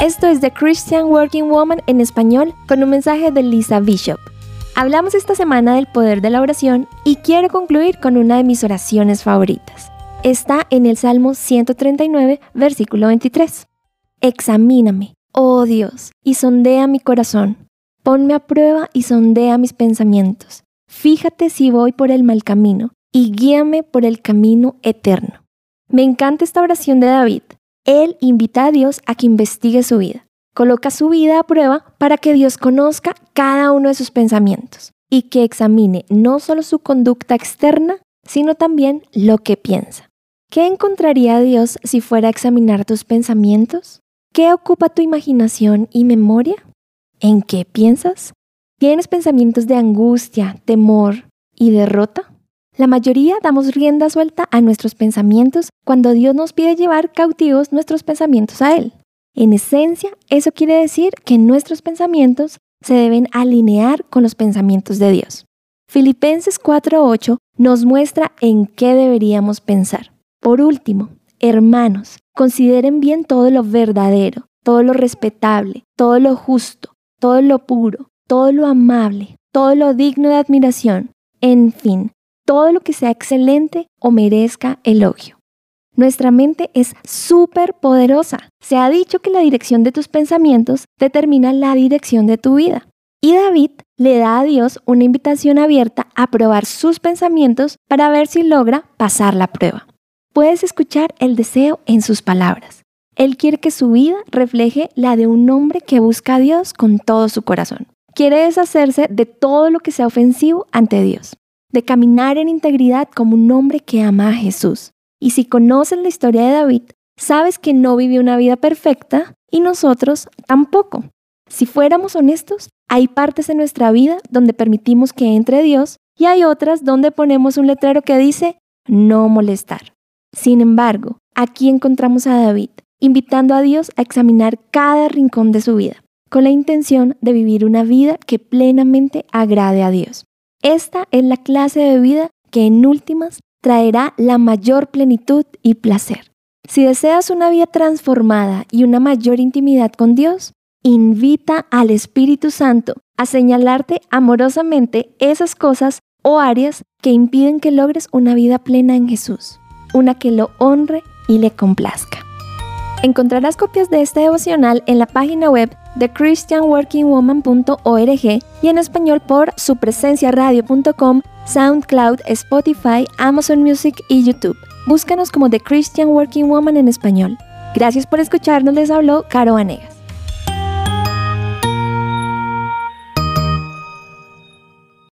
Esto es The Christian Working Woman en español con un mensaje de Lisa Bishop. Hablamos esta semana del poder de la oración y quiero concluir con una de mis oraciones favoritas. Está en el Salmo 139, versículo 23. Examíname, oh Dios, y sondea mi corazón. Ponme a prueba y sondea mis pensamientos. Fíjate si voy por el mal camino y guíame por el camino eterno. Me encanta esta oración de David. Él invita a Dios a que investigue su vida. Coloca su vida a prueba para que Dios conozca cada uno de sus pensamientos y que examine no solo su conducta externa, sino también lo que piensa. ¿Qué encontraría Dios si fuera a examinar tus pensamientos? ¿Qué ocupa tu imaginación y memoria? ¿En qué piensas? ¿Tienes pensamientos de angustia, temor y derrota? La mayoría damos rienda suelta a nuestros pensamientos cuando Dios nos pide llevar cautivos nuestros pensamientos a Él. En esencia, eso quiere decir que nuestros pensamientos se deben alinear con los pensamientos de Dios. Filipenses 4:8 nos muestra en qué deberíamos pensar. Por último, hermanos, consideren bien todo lo verdadero, todo lo respetable, todo lo justo, todo lo puro, todo lo amable, todo lo digno de admiración, en fin, todo lo que sea excelente o merezca elogio. Nuestra mente es súper poderosa. Se ha dicho que la dirección de tus pensamientos determina la dirección de tu vida. Y David le da a Dios una invitación abierta a probar sus pensamientos para ver si logra pasar la prueba. Puedes escuchar el deseo en sus palabras. Él quiere que su vida refleje la de un hombre que busca a Dios con todo su corazón. Quiere deshacerse de todo lo que sea ofensivo ante Dios de caminar en integridad como un hombre que ama a Jesús. Y si conoces la historia de David, sabes que no vivió una vida perfecta y nosotros tampoco. Si fuéramos honestos, hay partes en nuestra vida donde permitimos que entre Dios y hay otras donde ponemos un letrero que dice no molestar. Sin embargo, aquí encontramos a David invitando a Dios a examinar cada rincón de su vida, con la intención de vivir una vida que plenamente agrade a Dios. Esta es la clase de vida que en últimas traerá la mayor plenitud y placer. Si deseas una vida transformada y una mayor intimidad con Dios, invita al Espíritu Santo a señalarte amorosamente esas cosas o áreas que impiden que logres una vida plena en Jesús, una que lo honre y le complazca. Encontrarás copias de este devocional en la página web de christianworkingwoman.org y en español por supresenciaradio.com, SoundCloud, Spotify, Amazon Music y YouTube. Búscanos como The Christian Working Woman en español. Gracias por escucharnos, les habló Caro Anega.